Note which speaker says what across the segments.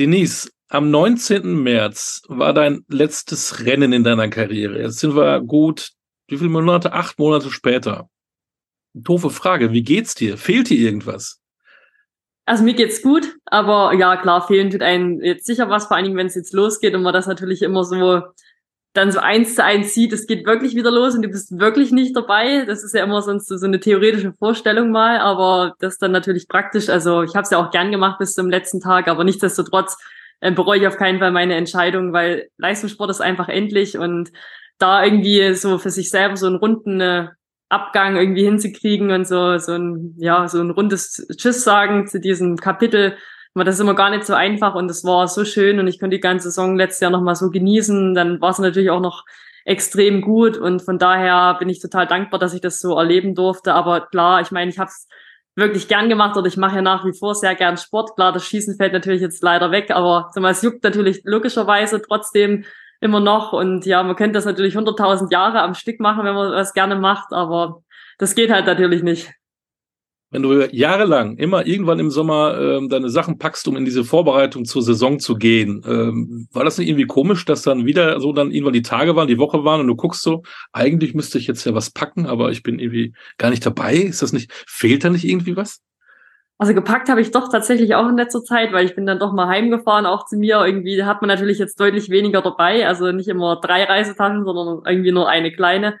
Speaker 1: Denise, am 19. März war dein letztes Rennen in deiner Karriere. Jetzt sind wir gut, wie viele Monate? Acht Monate später. Doofe Frage, wie geht's dir? Fehlt dir irgendwas?
Speaker 2: Also mir geht's gut, aber ja, klar, fehlen tut einem jetzt sicher was, vor allen Dingen, wenn es jetzt losgeht und man das natürlich immer so dann so eins zu eins sieht, es geht wirklich wieder los und du bist wirklich nicht dabei. Das ist ja immer sonst so, eine theoretische Vorstellung mal, aber das dann natürlich praktisch. Also ich habe es ja auch gern gemacht bis zum letzten Tag, aber nichtsdestotrotz äh, bereue ich auf keinen Fall meine Entscheidung, weil Leistungssport ist einfach endlich und da irgendwie so für sich selber so einen runden äh, Abgang irgendwie hinzukriegen und so so ein ja so ein rundes Tschüss sagen zu diesem Kapitel aber das ist immer gar nicht so einfach und es war so schön und ich konnte die ganze Saison letztes Jahr nochmal so genießen. Dann war es natürlich auch noch extrem gut und von daher bin ich total dankbar, dass ich das so erleben durfte. Aber klar, ich meine, ich habe es wirklich gern gemacht oder ich mache ja nach wie vor sehr gern Sport. Klar, das Schießen fällt natürlich jetzt leider weg, aber mal, es juckt natürlich logischerweise trotzdem immer noch und ja, man könnte das natürlich 100.000 Jahre am Stück machen, wenn man was gerne macht, aber das geht halt natürlich nicht
Speaker 1: wenn du jahrelang immer irgendwann im Sommer ähm, deine Sachen packst, um in diese Vorbereitung zur Saison zu gehen, ähm, war das nicht irgendwie komisch, dass dann wieder so dann irgendwann die Tage waren, die Woche waren und du guckst so, eigentlich müsste ich jetzt ja was packen, aber ich bin irgendwie gar nicht dabei. Ist das nicht, fehlt da nicht irgendwie was?
Speaker 2: Also gepackt habe ich doch tatsächlich auch in letzter Zeit, weil ich bin dann doch mal heimgefahren, auch zu mir. Irgendwie hat man natürlich jetzt deutlich weniger dabei, also nicht immer drei Reisetaschen, sondern irgendwie nur eine kleine.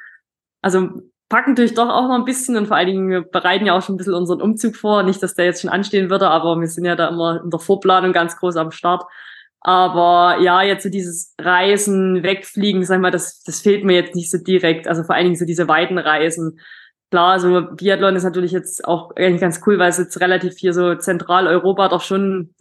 Speaker 2: Also packen natürlich doch auch noch ein bisschen und vor allen Dingen, wir bereiten ja auch schon ein bisschen unseren Umzug vor. Nicht, dass der jetzt schon anstehen würde, aber wir sind ja da immer in der Vorplanung ganz groß am Start. Aber ja, jetzt so dieses Reisen, Wegfliegen, sag mal, das, das fehlt mir jetzt nicht so direkt. Also vor allen Dingen so diese weiten Reisen. Klar, so Biathlon ist natürlich jetzt auch eigentlich ganz cool, weil es jetzt relativ hier so Zentraleuropa doch schon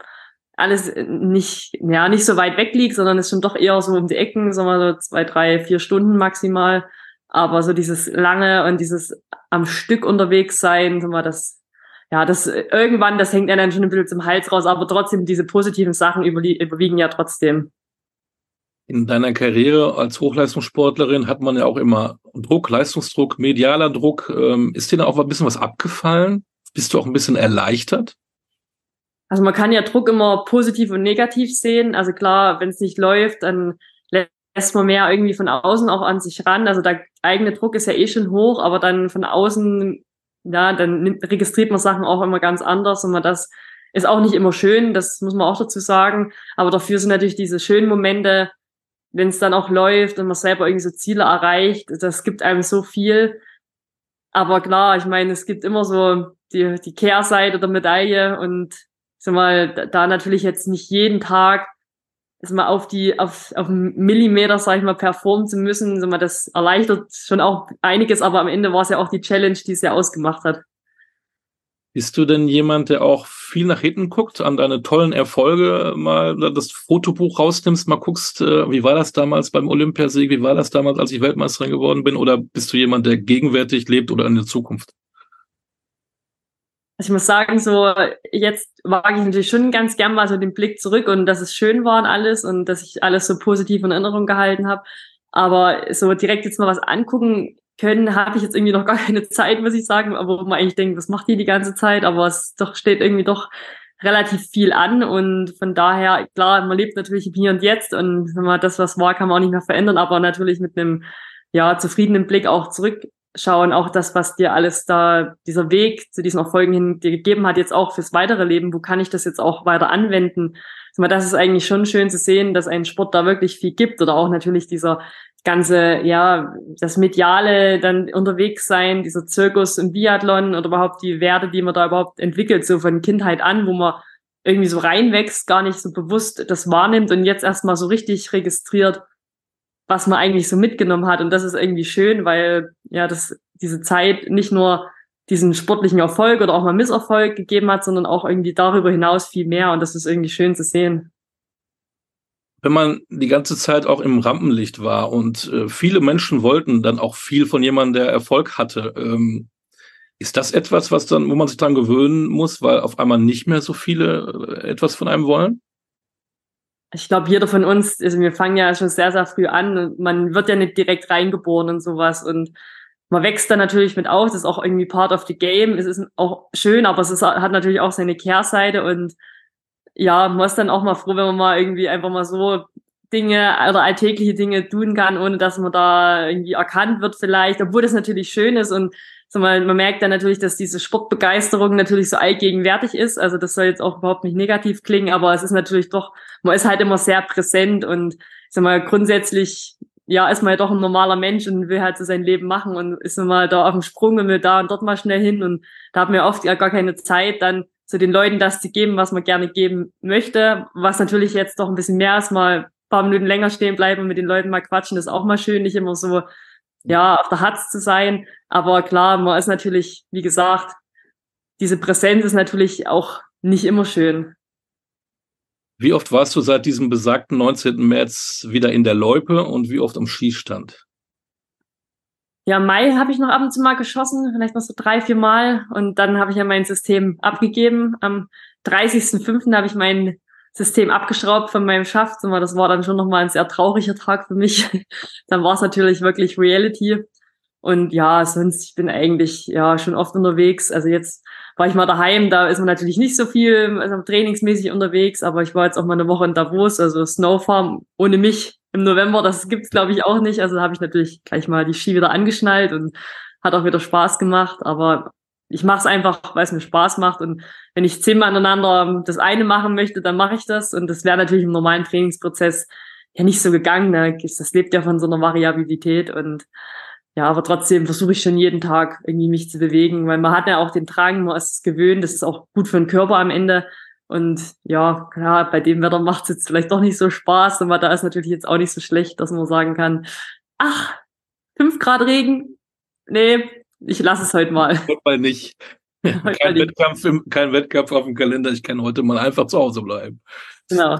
Speaker 2: alles nicht, ja, nicht so weit weg liegt, sondern ist schon doch eher so um die Ecken, sagen wir so zwei, drei, vier Stunden maximal. Aber so dieses lange und dieses am Stück unterwegs sein, sagen wir, das, ja, das irgendwann, das hängt ja dann schon ein bisschen zum Hals raus, aber trotzdem diese positiven Sachen überwiegen ja trotzdem.
Speaker 1: In deiner Karriere als Hochleistungssportlerin hat man ja auch immer Druck, Leistungsdruck, medialer Druck. Ähm, ist dir da auch ein bisschen was abgefallen? Bist du auch ein bisschen erleichtert?
Speaker 2: Also man kann ja Druck immer positiv und negativ sehen. Also klar, wenn es nicht läuft, dann lässt man mehr irgendwie von außen auch an sich ran. Also der eigene Druck ist ja eh schon hoch, aber dann von außen, ja, dann registriert man Sachen auch immer ganz anders und man das ist auch nicht immer schön, das muss man auch dazu sagen. Aber dafür sind natürlich diese schönen Momente, wenn es dann auch läuft und man selber irgendwie so Ziele erreicht, das gibt einem so viel. Aber klar, ich meine, es gibt immer so die, die Kehrseite der Medaille und ich sag mal, da natürlich jetzt nicht jeden Tag also mal auf die, auf, auf einen Millimeter, sag ich mal, performen zu müssen, also mal, das erleichtert schon auch einiges, aber am Ende war es ja auch die Challenge, die es ja ausgemacht hat.
Speaker 1: Bist du denn jemand, der auch viel nach hinten guckt, an deine tollen Erfolge, mal das Fotobuch rausnimmst, mal guckst, äh, wie war das damals beim Olympiasieg, wie war das damals, als ich Weltmeisterin geworden bin, oder bist du jemand, der gegenwärtig lebt oder in der Zukunft?
Speaker 2: Also ich muss sagen, so jetzt wage ich natürlich schon ganz gern mal so den Blick zurück und dass es schön war und alles und dass ich alles so positiv in Erinnerung gehalten habe. Aber so direkt jetzt mal was angucken können, habe ich jetzt irgendwie noch gar keine Zeit, muss ich sagen, wo man eigentlich denkt, was macht die die ganze Zeit? Aber es doch steht irgendwie doch relativ viel an und von daher, klar, man lebt natürlich im Hier und Jetzt und wenn man das, was war, kann man auch nicht mehr verändern, aber natürlich mit einem ja, zufriedenen Blick auch zurück schauen, auch das, was dir alles da, dieser Weg zu diesen Erfolgen hin dir gegeben hat, jetzt auch fürs weitere Leben, wo kann ich das jetzt auch weiter anwenden? Das ist eigentlich schon schön zu sehen, dass ein Sport da wirklich viel gibt oder auch natürlich dieser ganze, ja, das mediale dann unterwegs sein, dieser Zirkus im Biathlon oder überhaupt die Werte, die man da überhaupt entwickelt, so von Kindheit an, wo man irgendwie so reinwächst, gar nicht so bewusst das wahrnimmt und jetzt erstmal so richtig registriert, was man eigentlich so mitgenommen hat. Und das ist irgendwie schön, weil ja das diese Zeit nicht nur diesen sportlichen Erfolg oder auch mal Misserfolg gegeben hat, sondern auch irgendwie darüber hinaus viel mehr. Und das ist irgendwie schön zu sehen.
Speaker 1: Wenn man die ganze Zeit auch im Rampenlicht war und äh, viele Menschen wollten dann auch viel von jemandem, der Erfolg hatte, ähm, ist das etwas, was dann, wo man sich dran gewöhnen muss, weil auf einmal nicht mehr so viele äh, etwas von einem wollen?
Speaker 2: Ich glaube, jeder von uns, also wir fangen ja schon sehr, sehr früh an und man wird ja nicht direkt reingeboren und sowas. Und man wächst dann natürlich mit auf, das ist auch irgendwie part of the game, es ist auch schön, aber es ist, hat natürlich auch seine Kehrseite. Und ja, man ist dann auch mal froh, wenn man mal irgendwie einfach mal so Dinge oder alltägliche Dinge tun kann, ohne dass man da irgendwie erkannt wird vielleicht, obwohl das natürlich schön ist. Und so mal, man merkt dann natürlich, dass diese Sportbegeisterung natürlich so allgegenwärtig ist. Also das soll jetzt auch überhaupt nicht negativ klingen, aber es ist natürlich doch, man ist halt immer sehr präsent und sag mal, grundsätzlich, ja, ist man ja doch ein normaler Mensch und will halt so sein Leben machen und ist immer da auf dem Sprung und will da und dort mal schnell hin und da haben wir oft ja gar keine Zeit, dann zu den Leuten das zu geben, was man gerne geben möchte, was natürlich jetzt doch ein bisschen mehr ist, mal paar Minuten länger stehen bleiben und mit den Leuten mal quatschen, das ist auch mal schön, nicht immer so, ja, auf der Hatz zu sein. Aber klar, man ist natürlich, wie gesagt, diese Präsenz ist natürlich auch nicht immer schön.
Speaker 1: Wie oft warst du seit diesem besagten 19. März wieder in der Loipe und wie oft am Schießstand?
Speaker 2: Ja, Mai habe ich noch ab und zu mal geschossen, vielleicht noch so drei, vier Mal. Und dann habe ich ja mein System abgegeben. Am 30.05. habe ich mein System abgeschraubt von meinem Schaft. Das war dann schon nochmal ein sehr trauriger Tag für mich. dann war es natürlich wirklich Reality. Und ja, sonst, ich bin eigentlich ja schon oft unterwegs. Also jetzt war ich mal daheim, da ist man natürlich nicht so viel also trainingsmäßig unterwegs, aber ich war jetzt auch mal eine Woche in Davos, also Snowfarm ohne mich im November, das gibt's glaube ich auch nicht. Also habe ich natürlich gleich mal die Ski wieder angeschnallt und hat auch wieder Spaß gemacht. Aber ich mache es einfach, weil es mir Spaß macht. Und wenn ich zehnmal aneinander das eine machen möchte, dann mache ich das. Und das wäre natürlich im normalen Trainingsprozess ja nicht so gegangen. Ne? Das lebt ja von so einer Variabilität. Und ja, aber trotzdem versuche ich schon jeden Tag irgendwie mich zu bewegen, weil man hat ja auch den Drang, man ist es gewöhnt, das ist auch gut für den Körper am Ende. Und ja, klar, bei dem Wetter macht es jetzt vielleicht doch nicht so Spaß, aber da ist natürlich jetzt auch nicht so schlecht, dass man sagen kann, ach, fünf Grad Regen, nee, ich lasse es heute mal.
Speaker 1: Heute mal nicht. Heute kein, Wettkampf im, kein Wettkampf auf dem Kalender, ich kann heute mal einfach zu Hause bleiben. Genau.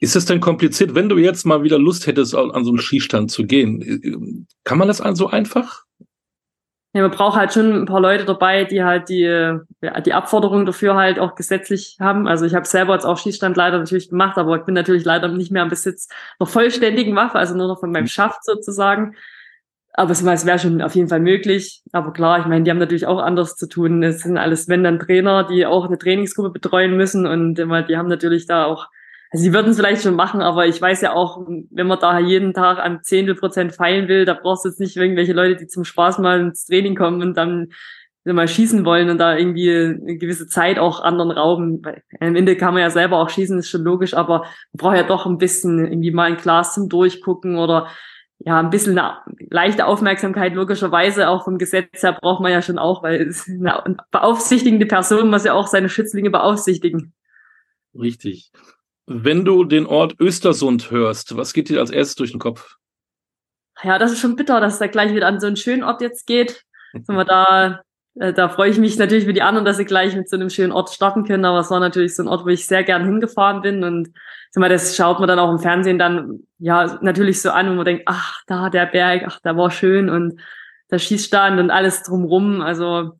Speaker 1: Ist es denn kompliziert, wenn du jetzt mal wieder Lust hättest, an so einen Skistand zu gehen? Kann man das so einfach?
Speaker 2: Ja, man braucht halt schon ein paar Leute dabei, die halt die, ja, die Abforderung dafür halt auch gesetzlich haben. Also ich habe selber jetzt auch Schießstand leider natürlich gemacht, aber ich bin natürlich leider nicht mehr am Besitz einer vollständigen Waffe, also nur noch von meinem mhm. Schaft sozusagen. Aber es, wäre schon auf jeden Fall möglich. Aber klar, ich meine, die haben natürlich auch anders zu tun. Es sind alles, wenn dann Trainer, die auch eine Trainingsgruppe betreuen müssen und immer, die haben natürlich da auch also sie würden es vielleicht schon machen, aber ich weiß ja auch, wenn man da jeden Tag an Zehntel Prozent feilen will, da brauchst du jetzt nicht irgendwelche Leute, die zum Spaß mal ins Training kommen und dann mal schießen wollen und da irgendwie eine gewisse Zeit auch anderen rauben. Weil am Ende kann man ja selber auch schießen, ist schon logisch, aber man braucht ja doch ein bisschen irgendwie mal ein Glas zum Durchgucken oder ja, ein bisschen eine leichte Aufmerksamkeit, logischerweise auch vom Gesetz her braucht man ja schon auch, weil es eine beaufsichtigende Person muss ja auch seine Schützlinge beaufsichtigen.
Speaker 1: Richtig. Wenn du den Ort Östersund hörst, was geht dir als erstes durch den Kopf?
Speaker 2: Ja, das ist schon bitter, dass es da gleich wieder an so einen schönen Ort jetzt geht. Sind wir da, da freue ich mich natürlich für die anderen, dass sie gleich mit so einem schönen Ort starten können. Aber es war natürlich so ein Ort, wo ich sehr gern hingefahren bin. Und sag mal, das schaut man dann auch im Fernsehen dann ja natürlich so an, wo man denkt, ach, da der Berg, ach, der war schön und der Schießstand und alles drumrum. Also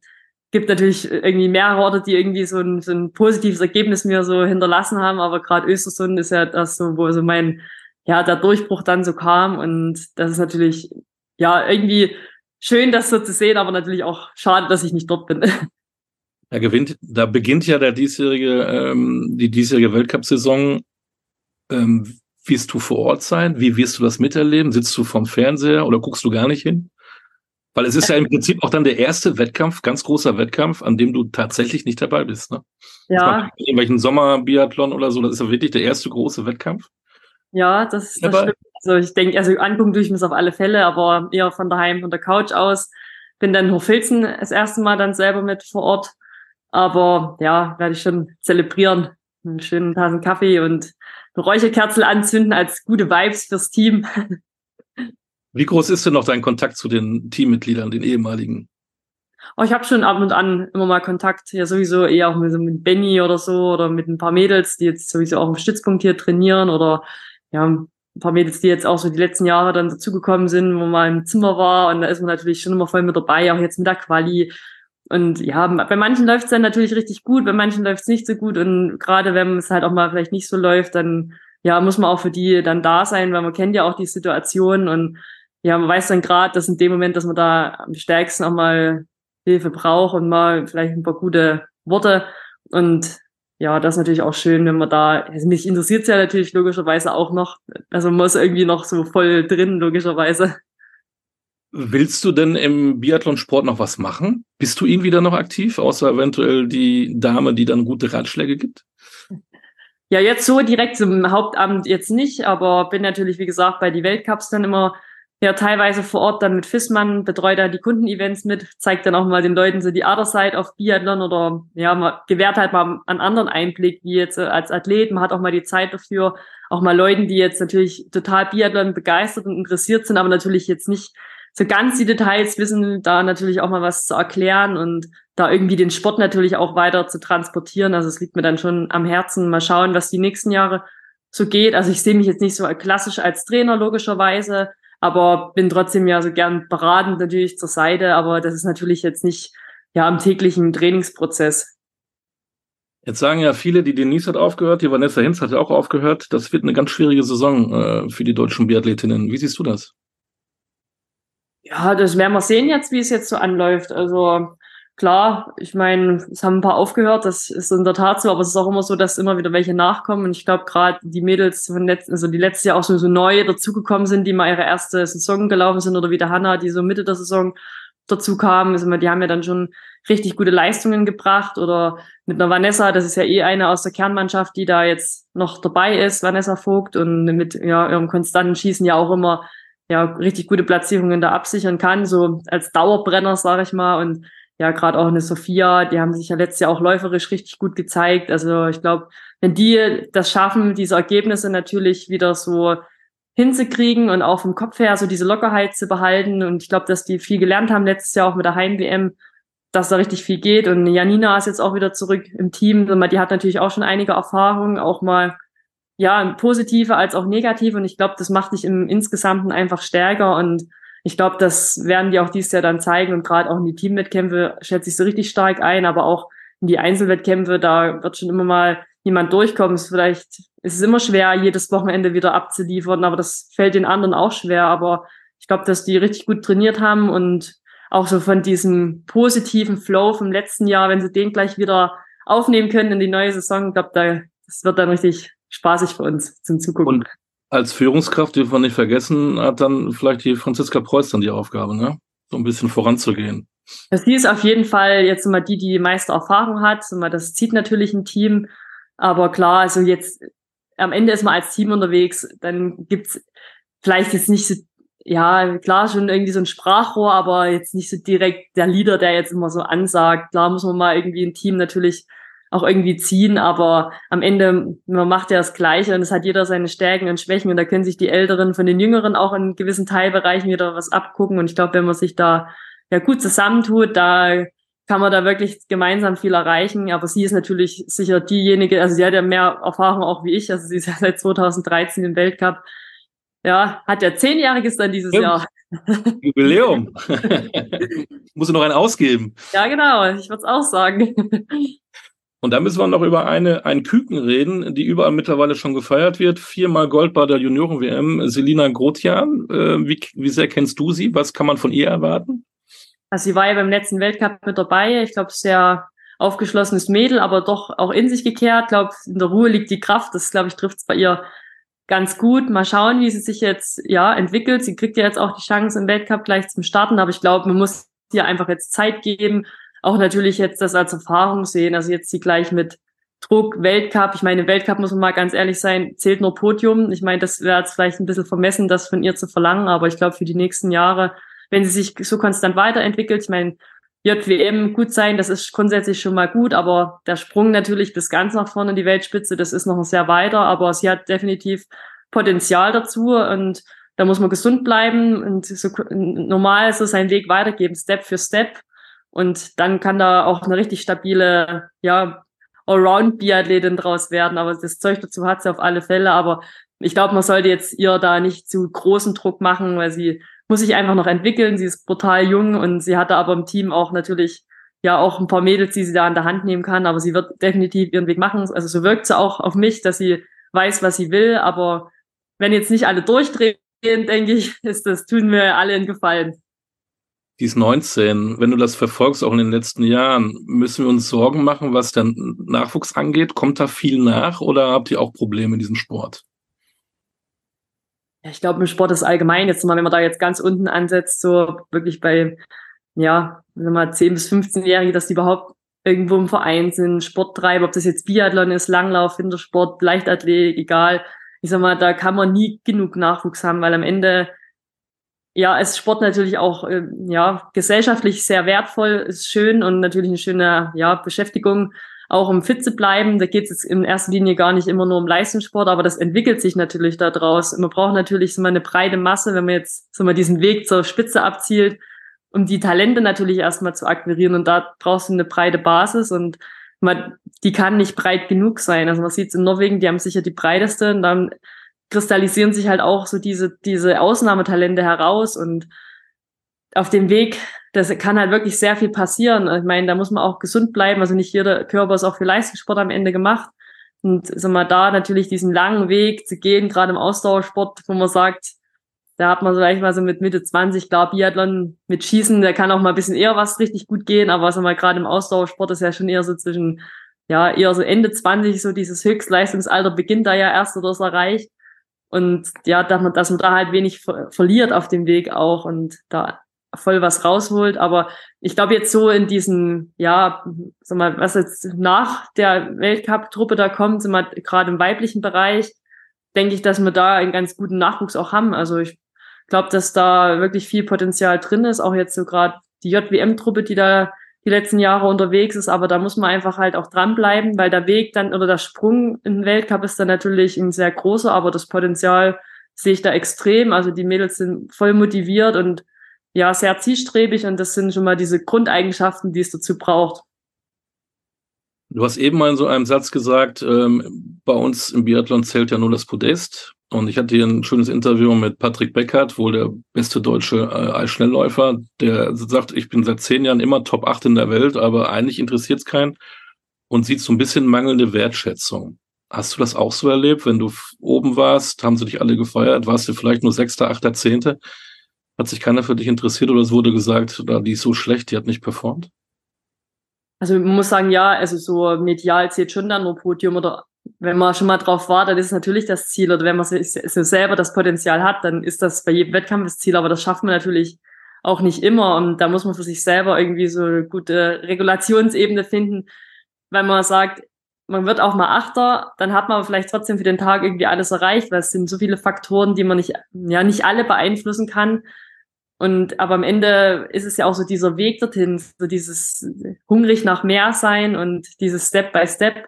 Speaker 2: gibt natürlich irgendwie mehrere Orte, die irgendwie so ein, so ein positives Ergebnis mir so hinterlassen haben, aber gerade Östersund ist ja das so, wo so mein, ja, der Durchbruch dann so kam und das ist natürlich, ja, irgendwie schön, das so zu sehen, aber natürlich auch schade, dass ich nicht dort bin.
Speaker 1: Da gewinnt, da beginnt ja der diesjährige, ähm, die diesjährige Weltcup-Saison. Ähm, wirst du vor Ort sein? Wie wirst du das miterleben? Sitzt du vom Fernseher oder guckst du gar nicht hin? Weil es ist ja im Prinzip auch dann der erste Wettkampf, ganz großer Wettkampf, an dem du tatsächlich nicht dabei bist. Ne?
Speaker 2: Ja.
Speaker 1: Irgendwelchen Sommerbiathlon oder so, das ist ja wirklich der erste große Wettkampf.
Speaker 2: Ja, das, das stimmt. Also ich denke, also angucken tue ich mir es auf alle Fälle, aber eher von daheim, von der Couch aus. Bin dann in Hochfilzen das erste Mal dann selber mit vor Ort. Aber ja, werde ich schon zelebrieren. Einen schönen Tassen Kaffee und eine Räucherkerzel anzünden als gute Vibes fürs Team.
Speaker 1: Wie groß ist denn noch dein Kontakt zu den Teammitgliedern, den ehemaligen?
Speaker 2: Oh, ich habe schon ab und an immer mal Kontakt, ja sowieso eher auch mit, so mit Benny oder so oder mit ein paar Mädels, die jetzt sowieso auch im Stützpunkt hier trainieren oder ja, ein paar Mädels, die jetzt auch so die letzten Jahre dann dazugekommen sind, wo man im Zimmer war und da ist man natürlich schon immer voll mit dabei, auch jetzt mit der Quali. Und ja, bei manchen läuft es dann natürlich richtig gut, bei manchen läuft es nicht so gut und gerade wenn es halt auch mal vielleicht nicht so läuft, dann ja, muss man auch für die dann da sein, weil man kennt ja auch die Situation und ja, man weiß dann gerade, dass in dem Moment, dass man da am stärksten auch mal Hilfe braucht und mal vielleicht ein paar gute Worte. Und ja, das ist natürlich auch schön, wenn man da, also mich interessiert es ja natürlich logischerweise auch noch, also man ist irgendwie noch so voll drin, logischerweise.
Speaker 1: Willst du denn im Biathlonsport noch was machen? Bist du irgendwie da noch aktiv, außer eventuell die Dame, die dann gute Ratschläge gibt?
Speaker 2: Ja, jetzt so direkt zum Hauptamt jetzt nicht, aber bin natürlich, wie gesagt, bei die Weltcups dann immer ja teilweise vor Ort dann mit Fissmann, betreut da die Kundenevents mit, zeigt dann auch mal den Leuten so die Other Side auf Biathlon oder ja, man gewährt halt mal einen anderen Einblick, wie jetzt äh, als Athlet, man hat auch mal die Zeit dafür, auch mal Leuten, die jetzt natürlich total Biathlon begeistert und interessiert sind, aber natürlich jetzt nicht so ganz die Details wissen, da natürlich auch mal was zu erklären und da irgendwie den Sport natürlich auch weiter zu transportieren. Also es liegt mir dann schon am Herzen. Mal schauen, was die nächsten Jahre so geht. Also ich sehe mich jetzt nicht so klassisch als Trainer logischerweise, aber bin trotzdem ja so gern beratend natürlich zur Seite, aber das ist natürlich jetzt nicht ja im täglichen Trainingsprozess.
Speaker 1: Jetzt sagen ja viele, die Denise hat aufgehört, die Vanessa Hinz hat ja auch aufgehört. Das wird eine ganz schwierige Saison äh, für die deutschen Biathletinnen. Wie siehst du das?
Speaker 2: Ja, das werden wir sehen jetzt, wie es jetzt so anläuft. Also klar, ich meine, es haben ein paar aufgehört, das ist in der Tat so, aber es ist auch immer so, dass immer wieder welche nachkommen. Und ich glaube, gerade die Mädels von letzten, also die letztes Jahr auch so, so neu dazugekommen sind, die mal ihre erste Saison gelaufen sind, oder wie der Hanna, die so Mitte der Saison dazu kamen, also die haben ja dann schon richtig gute Leistungen gebracht. Oder mit einer Vanessa, das ist ja eh eine aus der Kernmannschaft, die da jetzt noch dabei ist, Vanessa Vogt, und mit ja, ihrem konstanten Schießen ja auch immer ja richtig gute Platzierungen da absichern kann, so als Dauerbrenner, sage ich mal. Und ja, gerade auch eine Sophia, die haben sich ja letztes Jahr auch läuferisch richtig gut gezeigt. Also ich glaube, wenn die das schaffen, diese Ergebnisse natürlich wieder so hinzukriegen und auch vom Kopf her so diese Lockerheit zu behalten. Und ich glaube, dass die viel gelernt haben letztes Jahr auch mit der Heim-WM, dass da richtig viel geht. Und Janina ist jetzt auch wieder zurück im Team. Die hat natürlich auch schon einige Erfahrungen, auch mal ja positive als auch negative. Und ich glaube, das macht dich im Insgesamten einfach stärker und ich glaube, das werden die auch dieses Jahr dann zeigen und gerade auch in die Teamwettkämpfe schätze ich so richtig stark ein, aber auch in die Einzelwettkämpfe, da wird schon immer mal jemand durchkommen. Es vielleicht ist es immer schwer, jedes Wochenende wieder abzuliefern, aber das fällt den anderen auch schwer. Aber ich glaube, dass die richtig gut trainiert haben und auch so von diesem positiven Flow vom letzten Jahr, wenn sie den gleich wieder aufnehmen können in die neue Saison, ich glaube, da, das wird dann richtig spaßig für uns zum Zugucken.
Speaker 1: Und als Führungskraft, die wir nicht vergessen, hat dann vielleicht die Franziska Preuß dann die Aufgabe, ne? So ein bisschen voranzugehen.
Speaker 2: Sie ist auf jeden Fall jetzt immer die, die die meiste Erfahrung hat. Das zieht natürlich ein Team. Aber klar, also jetzt am Ende ist man als Team unterwegs, dann gibt's vielleicht jetzt nicht so, ja, klar, schon irgendwie so ein Sprachrohr, aber jetzt nicht so direkt der Leader, der jetzt immer so ansagt. Klar muss man mal irgendwie ein Team natürlich auch irgendwie ziehen, aber am Ende, man macht ja das Gleiche und es hat jeder seine Stärken und Schwächen und da können sich die Älteren von den Jüngeren auch in gewissen Teilbereichen wieder was abgucken und ich glaube, wenn man sich da ja gut zusammentut, da kann man da wirklich gemeinsam viel erreichen, aber sie ist natürlich sicher diejenige, also sie hat ja mehr Erfahrung auch wie ich, also sie ist ja seit 2013 im Weltcup, ja, hat ja zehnjähriges dann dieses Stimmt. Jahr.
Speaker 1: Jubiläum. Muss noch einen ausgeben.
Speaker 2: Ja, genau, ich würde es auch sagen.
Speaker 1: Und dann müssen wir noch über eine, einen Küken reden, die überall mittlerweile schon gefeiert wird. Viermal Gold bei der Junioren-WM, Selina Grotian. Äh, wie, wie sehr kennst du sie? Was kann man von ihr erwarten?
Speaker 2: Also sie war ja beim letzten Weltcup mit dabei. Ich glaube, sehr aufgeschlossenes Mädel, aber doch auch in sich gekehrt. Ich glaube, in der Ruhe liegt die Kraft. Das, glaube ich, trifft es bei ihr ganz gut. Mal schauen, wie sie sich jetzt ja entwickelt. Sie kriegt ja jetzt auch die Chance im Weltcup gleich zum Starten, aber ich glaube, man muss ihr einfach jetzt Zeit geben auch natürlich jetzt das als Erfahrung sehen. Also jetzt sie gleich mit Druck, Weltcup. Ich meine, Weltcup muss man mal ganz ehrlich sein, zählt nur Podium. Ich meine, das wäre jetzt vielleicht ein bisschen vermessen, das von ihr zu verlangen, aber ich glaube, für die nächsten Jahre, wenn sie sich so konstant weiterentwickelt, ich meine, JWM gut sein, das ist grundsätzlich schon mal gut, aber der Sprung natürlich bis ganz nach vorne in die Weltspitze, das ist noch sehr weiter, aber sie hat definitiv Potenzial dazu und da muss man gesund bleiben und so normal ist es ein Weg weitergeben, Step für Step. Und dann kann da auch eine richtig stabile, ja, Allround-Biathletin draus werden. Aber das Zeug dazu hat sie auf alle Fälle. Aber ich glaube, man sollte jetzt ihr da nicht zu großen Druck machen, weil sie muss sich einfach noch entwickeln. Sie ist brutal jung und sie hatte aber im Team auch natürlich ja auch ein paar Mädels, die sie da an der Hand nehmen kann. Aber sie wird definitiv ihren Weg machen. Also so wirkt sie auch auf mich, dass sie weiß, was sie will. Aber wenn jetzt nicht alle durchdrehen, denke ich, ist das, tun mir alle einen Gefallen.
Speaker 1: Die ist 19. Wenn du das verfolgst, auch in den letzten Jahren, müssen wir uns Sorgen machen, was den Nachwuchs angeht? Kommt da viel nach oder habt ihr auch Probleme in diesem Sport?
Speaker 2: Ja, ich glaube, im Sport ist allgemein, jetzt mal, wenn man da jetzt ganz unten ansetzt, so wirklich bei, ja, wir mal, 10- bis 15-Jährige, dass die überhaupt irgendwo im Verein sind, Sport treiben, ob das jetzt Biathlon ist, Langlauf, Wintersport, Leichtathletik, egal. Ich sag mal, da kann man nie genug Nachwuchs haben, weil am Ende ja, ist Sport natürlich auch äh, ja gesellschaftlich sehr wertvoll, ist schön und natürlich eine schöne ja Beschäftigung, auch um fit zu bleiben. Da geht es jetzt in erster Linie gar nicht immer nur um Leistungssport, aber das entwickelt sich natürlich daraus. Man braucht natürlich so mal eine breite Masse, wenn man jetzt so mal diesen Weg zur Spitze abzielt, um die Talente natürlich erstmal zu akquirieren und da brauchst du eine breite Basis und man, die kann nicht breit genug sein. Also man sieht es in Norwegen, die haben sicher die breiteste und dann kristallisieren sich halt auch so diese, diese Ausnahmetalente heraus und auf dem Weg, das kann halt wirklich sehr viel passieren. Ich meine, da muss man auch gesund bleiben. Also nicht jeder Körper ist auch für Leistungssport am Ende gemacht. Und sag mal, da natürlich diesen langen Weg zu gehen, gerade im Ausdauersport, wo man sagt, da hat man vielleicht mal so mit Mitte 20, klar, Biathlon mit Schießen, da kann auch mal ein bisschen eher was richtig gut gehen, aber sag mal, gerade im Ausdauersport ist ja schon eher so zwischen, ja, eher so Ende 20, so dieses Höchstleistungsalter beginnt da ja erst oder ist erreicht. Und ja, dass man, dass man da halt wenig ver verliert auf dem Weg auch und da voll was rausholt. Aber ich glaube jetzt so in diesen, ja, sag mal, was jetzt nach der Weltcup-Truppe da kommt, sind wir gerade im weiblichen Bereich, denke ich, dass wir da einen ganz guten Nachwuchs auch haben. Also ich glaube, dass da wirklich viel Potenzial drin ist. Auch jetzt so gerade die JWM-Truppe, die da die letzten Jahre unterwegs ist, aber da muss man einfach halt auch dranbleiben, weil der Weg dann oder der Sprung in den Weltcup ist dann natürlich ein sehr großer, aber das Potenzial sehe ich da extrem. Also die Mädels sind voll motiviert und ja, sehr zielstrebig und das sind schon mal diese Grundeigenschaften, die es dazu braucht.
Speaker 1: Du hast eben mal in so einem Satz gesagt, ähm, bei uns im Biathlon zählt ja nur das Podest. Und ich hatte hier ein schönes Interview mit Patrick Beckert, wohl der beste deutsche äh, Eisschnellläufer, der sagt, ich bin seit zehn Jahren immer Top 8 in der Welt, aber eigentlich interessiert es keinen und sieht so ein bisschen mangelnde Wertschätzung. Hast du das auch so erlebt? Wenn du oben warst, haben sie dich alle gefeiert, warst du vielleicht nur Sechster, Achter, Zehnte? Hat sich keiner für dich interessiert oder es wurde gesagt, die ist so schlecht, die hat nicht performt?
Speaker 2: Also man muss sagen, ja, also so medial zählt schon dann nur Podium oder wenn man schon mal drauf war, dann ist es natürlich das Ziel. Oder wenn man selber das Potenzial hat, dann ist das bei jedem Wettkampf das Ziel. Aber das schafft man natürlich auch nicht immer. Und da muss man für sich selber irgendwie so eine gute Regulationsebene finden, weil man sagt, man wird auch mal Achter, dann hat man vielleicht trotzdem für den Tag irgendwie alles erreicht, weil es sind so viele Faktoren, die man nicht, ja, nicht alle beeinflussen kann. Und aber am Ende ist es ja auch so dieser Weg dorthin, so dieses hungrig nach mehr sein und dieses Step by Step.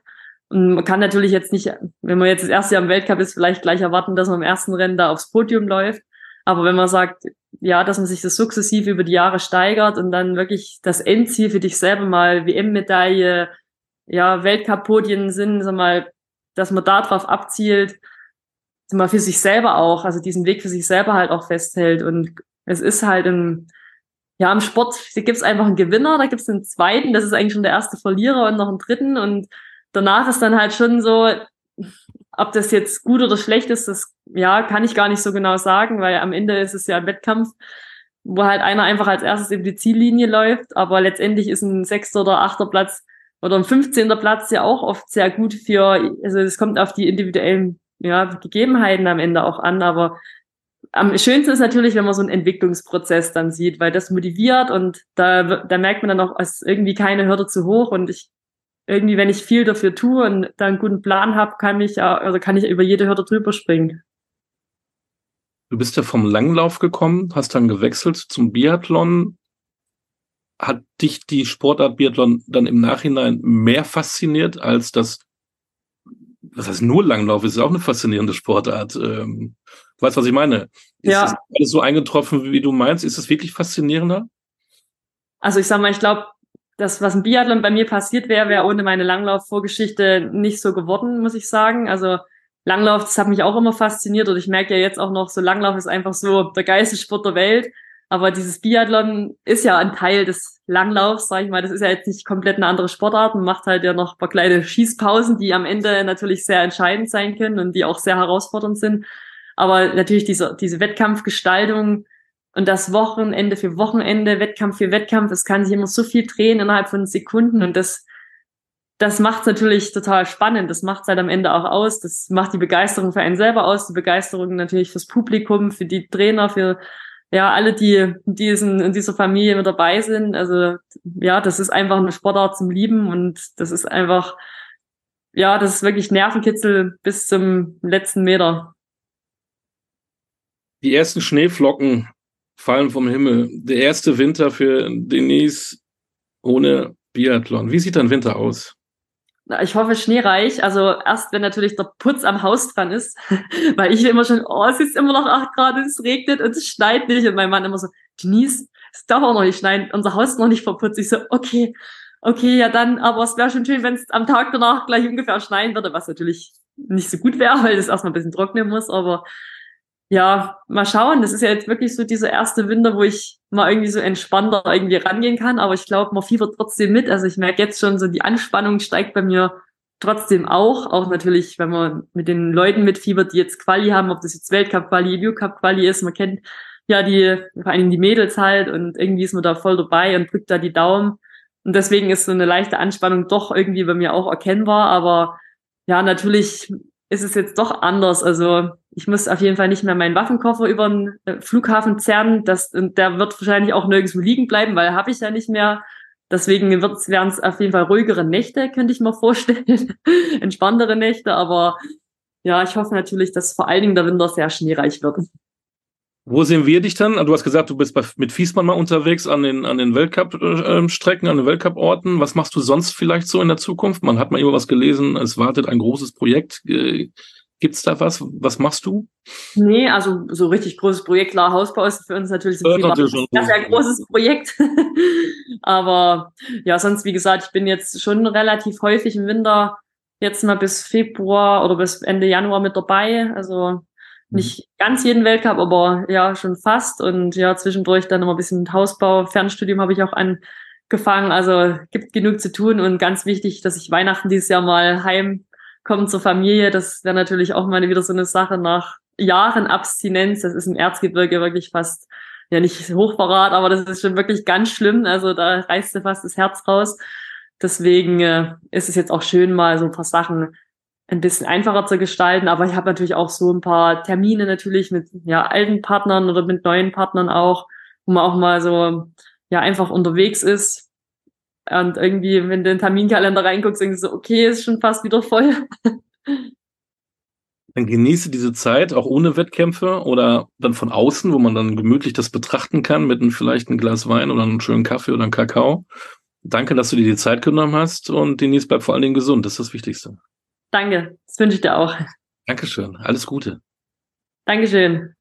Speaker 2: Und man kann natürlich jetzt nicht, wenn man jetzt das erste Jahr im Weltcup ist, vielleicht gleich erwarten, dass man im ersten Rennen da aufs Podium läuft. Aber wenn man sagt, ja, dass man sich das sukzessive über die Jahre steigert und dann wirklich das Endziel für dich selber mal WM-Medaille, ja, Weltcup-Podien sind, sag mal, dass man da drauf abzielt, mal, für sich selber auch, also diesen Weg für sich selber halt auch festhält. Und es ist halt im, ja, im Sport, da gibt's einfach einen Gewinner, da gibt's einen zweiten, das ist eigentlich schon der erste Verlierer und noch einen dritten und danach ist dann halt schon so, ob das jetzt gut oder schlecht ist, das ja, kann ich gar nicht so genau sagen, weil am Ende ist es ja ein Wettkampf, wo halt einer einfach als erstes über die Ziellinie läuft, aber letztendlich ist ein sechster oder achter Platz oder ein 15. Platz ja auch oft sehr gut für, also es kommt auf die individuellen ja, Gegebenheiten am Ende auch an, aber am schönsten ist natürlich, wenn man so einen Entwicklungsprozess dann sieht, weil das motiviert und da, da merkt man dann auch, es ist irgendwie keine Hürde zu hoch und ich irgendwie, wenn ich viel dafür tue und da einen guten Plan habe, kann ich, also kann ich über jede Hürde drüber springen.
Speaker 1: Du bist ja vom Langlauf gekommen, hast dann gewechselt zum Biathlon. Hat dich die Sportart Biathlon dann im Nachhinein mehr fasziniert als das, was heißt nur Langlauf, ist ja auch eine faszinierende Sportart. Ähm, du weißt, was ich meine? Ist ja. das alles so eingetroffen, wie du meinst? Ist es wirklich faszinierender?
Speaker 2: Also ich sag mal, ich glaube, das, was im Biathlon bei mir passiert wäre, wäre ohne meine Langlauf-Vorgeschichte nicht so geworden, muss ich sagen. Also Langlauf, das hat mich auch immer fasziniert und ich merke ja jetzt auch noch, so Langlauf ist einfach so der geilste Sport der Welt. Aber dieses Biathlon ist ja ein Teil des Langlaufs, sag ich mal. Das ist ja jetzt nicht komplett eine andere Sportart. Man macht halt ja noch ein paar kleine Schießpausen, die am Ende natürlich sehr entscheidend sein können und die auch sehr herausfordernd sind. Aber natürlich diese, diese Wettkampfgestaltung, und das Wochenende für Wochenende, Wettkampf für Wettkampf, es kann sich immer so viel drehen innerhalb von Sekunden und das, das macht es natürlich total spannend. Das macht es halt am Ende auch aus. Das macht die Begeisterung für einen selber aus, die Begeisterung natürlich fürs Publikum, für die Trainer, für ja alle, die, die in dieser Familie mit dabei sind. Also ja, das ist einfach eine Sportart zum Lieben und das ist einfach, ja, das ist wirklich Nervenkitzel bis zum letzten Meter.
Speaker 1: Die ersten Schneeflocken fallen vom Himmel. Der erste Winter für Denise ohne Biathlon. Wie sieht dein Winter aus?
Speaker 2: Ich hoffe schneereich. Also erst, wenn natürlich der Putz am Haus dran ist, weil ich immer schon, oh, es ist immer noch acht Grad, es regnet und es schneit nicht. Und mein Mann immer so, Denise, es darf auch noch nicht schneien, unser Haus ist noch nicht verputzt. Ich so, okay, okay, ja dann, aber es wäre schon schön, wenn es am Tag danach gleich ungefähr schneien würde, was natürlich nicht so gut wäre, weil es erstmal ein bisschen trocknen muss, aber ja, mal schauen. Das ist ja jetzt wirklich so dieser erste Winter, wo ich mal irgendwie so entspannter irgendwie rangehen kann. Aber ich glaube, man fiebert trotzdem mit. Also ich merke jetzt schon so, die Anspannung steigt bei mir trotzdem auch. Auch natürlich, wenn man mit den Leuten mitfiebert, die jetzt Quali haben, ob das jetzt Weltcup-Quali, EU-Cup-Quali ist. Man kennt ja die, vor allem die Mädels halt und irgendwie ist man da voll dabei und drückt da die Daumen. Und deswegen ist so eine leichte Anspannung doch irgendwie bei mir auch erkennbar. Aber ja, natürlich ist es jetzt doch anders. Also ich muss auf jeden Fall nicht mehr meinen Waffenkoffer über den äh, Flughafen zerren. Das, und der wird wahrscheinlich auch nirgendwo liegen bleiben, weil habe ich ja nicht mehr. Deswegen werden es auf jeden Fall ruhigere Nächte, könnte ich mir vorstellen. Entspanntere Nächte, aber ja, ich hoffe natürlich, dass vor allen Dingen der Winter sehr schneereich wird.
Speaker 1: Wo sehen wir dich dann? Du hast gesagt, du bist bei, mit Fiesmann mal unterwegs an den, an den Weltcup-Strecken, an den Weltcup-Orten. Was machst du sonst vielleicht so in der Zukunft? Man hat mal immer was gelesen, es wartet ein großes Projekt. Gibt's da was? Was machst du?
Speaker 2: Nee, also so richtig großes Projekt, klar, Hausbau ist für uns natürlich ein das ist ein großes Projekt. Aber ja, sonst, wie gesagt, ich bin jetzt schon relativ häufig im Winter jetzt mal bis Februar oder bis Ende Januar mit dabei. Also Mhm. nicht ganz jeden Weltcup, aber ja, schon fast. Und ja, zwischendurch dann immer ein bisschen Hausbau, Fernstudium habe ich auch angefangen. Also gibt genug zu tun und ganz wichtig, dass ich Weihnachten dieses Jahr mal heimkomme zur Familie. Das wäre natürlich auch mal wieder so eine Sache nach Jahren Abstinenz. Das ist im Erzgebirge wirklich fast, ja nicht Hochverrat, aber das ist schon wirklich ganz schlimm. Also da reißt dir fast das Herz raus. Deswegen äh, ist es jetzt auch schön, mal so ein paar Sachen ein bisschen einfacher zu gestalten. Aber ich habe natürlich auch so ein paar Termine natürlich mit ja, alten Partnern oder mit neuen Partnern auch, wo man auch mal so ja einfach unterwegs ist. Und irgendwie, wenn du in den Terminkalender reinguckst, denkst du so, okay, ist schon fast wieder voll.
Speaker 1: Dann genieße diese Zeit auch ohne Wettkämpfe oder dann von außen, wo man dann gemütlich das betrachten kann mit einem, vielleicht ein Glas Wein oder einem schönen Kaffee oder einem Kakao. Danke, dass du dir die Zeit genommen hast und Denise bleibt vor allen Dingen gesund. Das ist das Wichtigste.
Speaker 2: Danke, das wünsche ich dir auch.
Speaker 1: Dankeschön, alles Gute.
Speaker 2: Dankeschön.